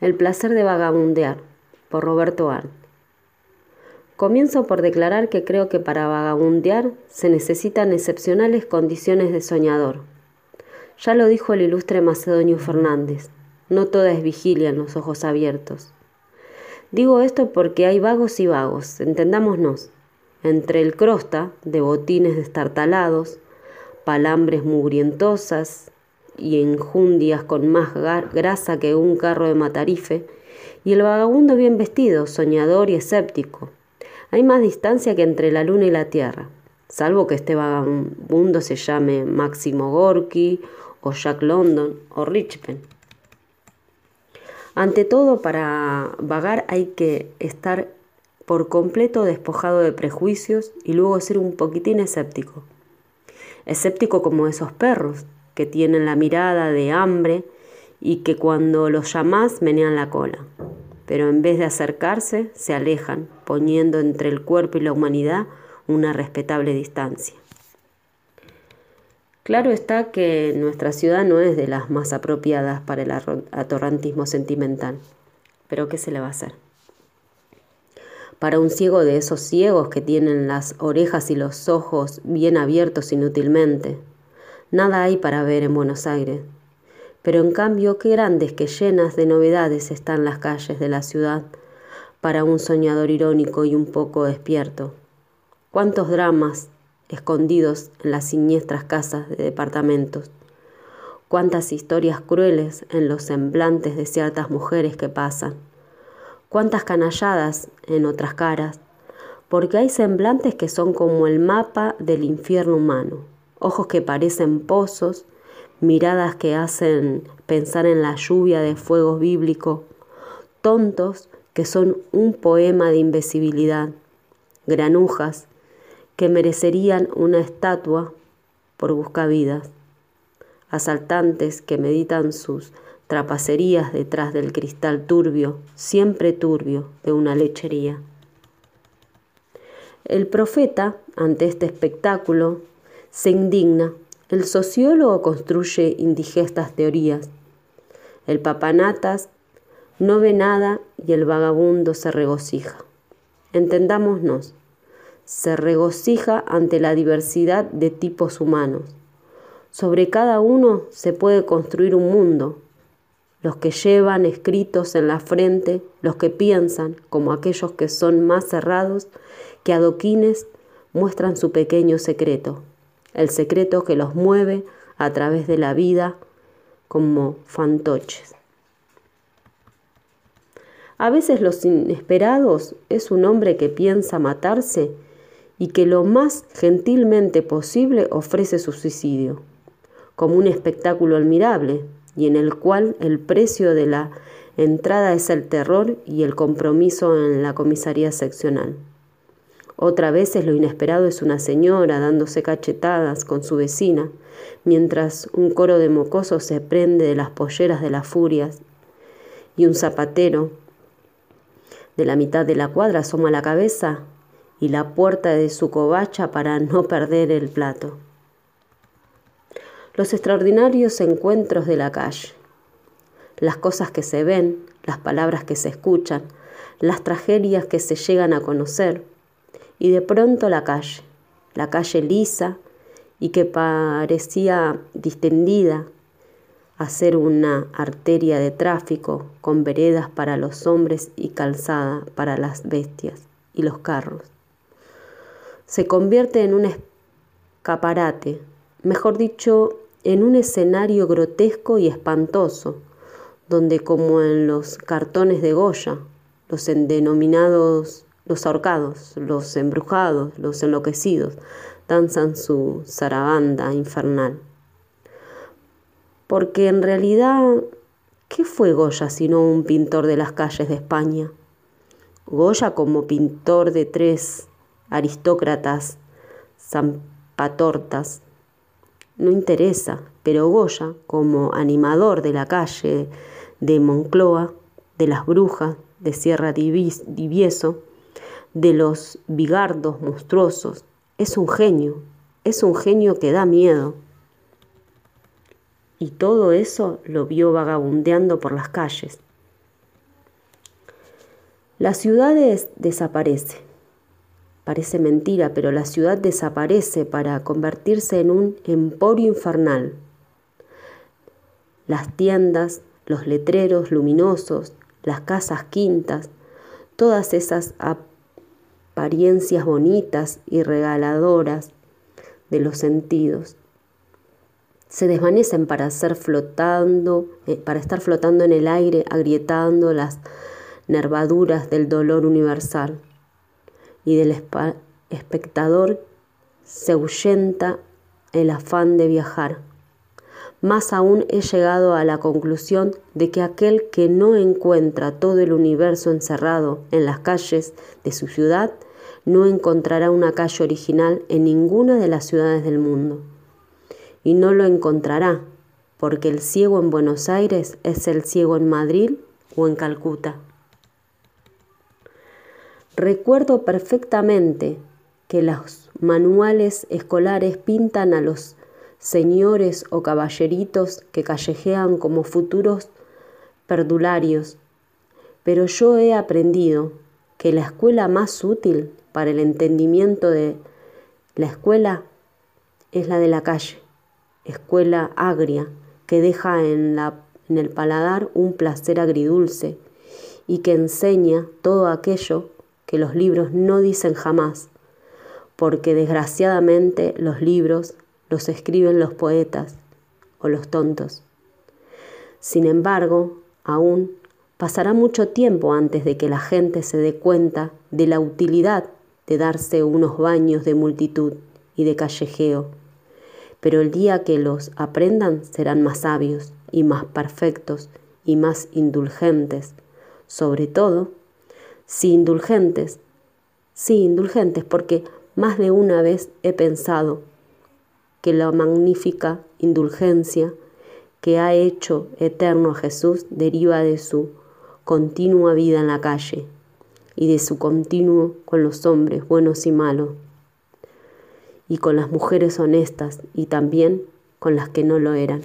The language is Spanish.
El placer de vagabundear, por Roberto Arndt. Comienzo por declarar que creo que para vagabundear se necesitan excepcionales condiciones de soñador. Ya lo dijo el ilustre Macedonio Fernández, no toda es vigilia en los ojos abiertos. Digo esto porque hay vagos y vagos, entendámonos, entre el crosta de botines destartalados, palambres mugrientosas, y enjundias con más grasa que un carro de matarife, y el vagabundo bien vestido, soñador y escéptico. Hay más distancia que entre la luna y la tierra, salvo que este vagabundo se llame Máximo Gorky, o Jack London, o Richpen. Ante todo, para vagar hay que estar por completo despojado de prejuicios y luego ser un poquitín escéptico. Escéptico como esos perros, que tienen la mirada de hambre y que cuando los llamas menean la cola. Pero en vez de acercarse, se alejan, poniendo entre el cuerpo y la humanidad una respetable distancia. Claro está que nuestra ciudad no es de las más apropiadas para el atorrantismo sentimental, pero ¿qué se le va a hacer? Para un ciego de esos ciegos que tienen las orejas y los ojos bien abiertos inútilmente, Nada hay para ver en Buenos Aires. Pero en cambio, qué grandes que llenas de novedades están las calles de la ciudad para un soñador irónico y un poco despierto. Cuántos dramas escondidos en las siniestras casas de departamentos. Cuántas historias crueles en los semblantes de ciertas mujeres que pasan. Cuántas canalladas en otras caras, porque hay semblantes que son como el mapa del infierno humano ojos que parecen pozos, miradas que hacen pensar en la lluvia de fuego bíblico, tontos que son un poema de invisibilidad, granujas que merecerían una estatua por buscavidas, asaltantes que meditan sus trapacerías detrás del cristal turbio, siempre turbio, de una lechería. El profeta, ante este espectáculo, se indigna. El sociólogo construye indigestas teorías. El papanatas no ve nada y el vagabundo se regocija. Entendámonos, se regocija ante la diversidad de tipos humanos. Sobre cada uno se puede construir un mundo. Los que llevan escritos en la frente, los que piensan, como aquellos que son más cerrados, que adoquines muestran su pequeño secreto el secreto que los mueve a través de la vida como fantoches. A veces los inesperados es un hombre que piensa matarse y que lo más gentilmente posible ofrece su suicidio, como un espectáculo admirable y en el cual el precio de la entrada es el terror y el compromiso en la comisaría seccional. Otra vez es lo inesperado es una señora dándose cachetadas con su vecina, mientras un coro de mocosos se prende de las polleras de las furias y un zapatero de la mitad de la cuadra asoma la cabeza y la puerta de su covacha para no perder el plato. Los extraordinarios encuentros de la calle, las cosas que se ven, las palabras que se escuchan, las tragedias que se llegan a conocer, y de pronto la calle, la calle lisa y que parecía distendida a ser una arteria de tráfico con veredas para los hombres y calzada para las bestias y los carros. Se convierte en un escaparate, mejor dicho, en un escenario grotesco y espantoso, donde como en los cartones de Goya, los denominados los ahorcados, los embrujados, los enloquecidos, danzan su zarabanda infernal. Porque en realidad, ¿qué fue Goya sino un pintor de las calles de España? Goya como pintor de tres aristócratas zampatortas no interesa, pero Goya como animador de la calle de Moncloa, de las brujas, de Sierra Divieso, de los bigardos monstruosos. Es un genio, es un genio que da miedo. Y todo eso lo vio vagabundeando por las calles. La ciudad desaparece. Parece mentira, pero la ciudad desaparece para convertirse en un emporio infernal. Las tiendas, los letreros luminosos, las casas quintas, todas esas apariencias bonitas y regaladoras de los sentidos se desvanecen para ser flotando, eh, para estar flotando en el aire, agrietando las nervaduras del dolor universal. Y del espectador se ahuyenta el afán de viajar. Más aún he llegado a la conclusión de que aquel que no encuentra todo el universo encerrado en las calles de su ciudad, no encontrará una calle original en ninguna de las ciudades del mundo y no lo encontrará, porque el ciego en Buenos Aires es el ciego en Madrid o en Calcuta. Recuerdo perfectamente que los manuales escolares pintan a los señores o caballeritos que callejean como futuros perdularios, pero yo he aprendido que la escuela más útil para el entendimiento de la escuela es la de la calle escuela agria que deja en, la, en el paladar un placer agridulce y que enseña todo aquello que los libros no dicen jamás, porque desgraciadamente los libros los escriben los poetas o los tontos. Sin embargo, aún pasará mucho tiempo antes de que la gente se dé cuenta de la utilidad de darse unos baños de multitud y de callejeo pero el día que los aprendan serán más sabios y más perfectos y más indulgentes. Sobre todo, sí indulgentes, sí indulgentes, porque más de una vez he pensado que la magnífica indulgencia que ha hecho eterno a Jesús deriva de su continua vida en la calle y de su continuo con los hombres buenos y malos y con las mujeres honestas y también con las que no lo eran.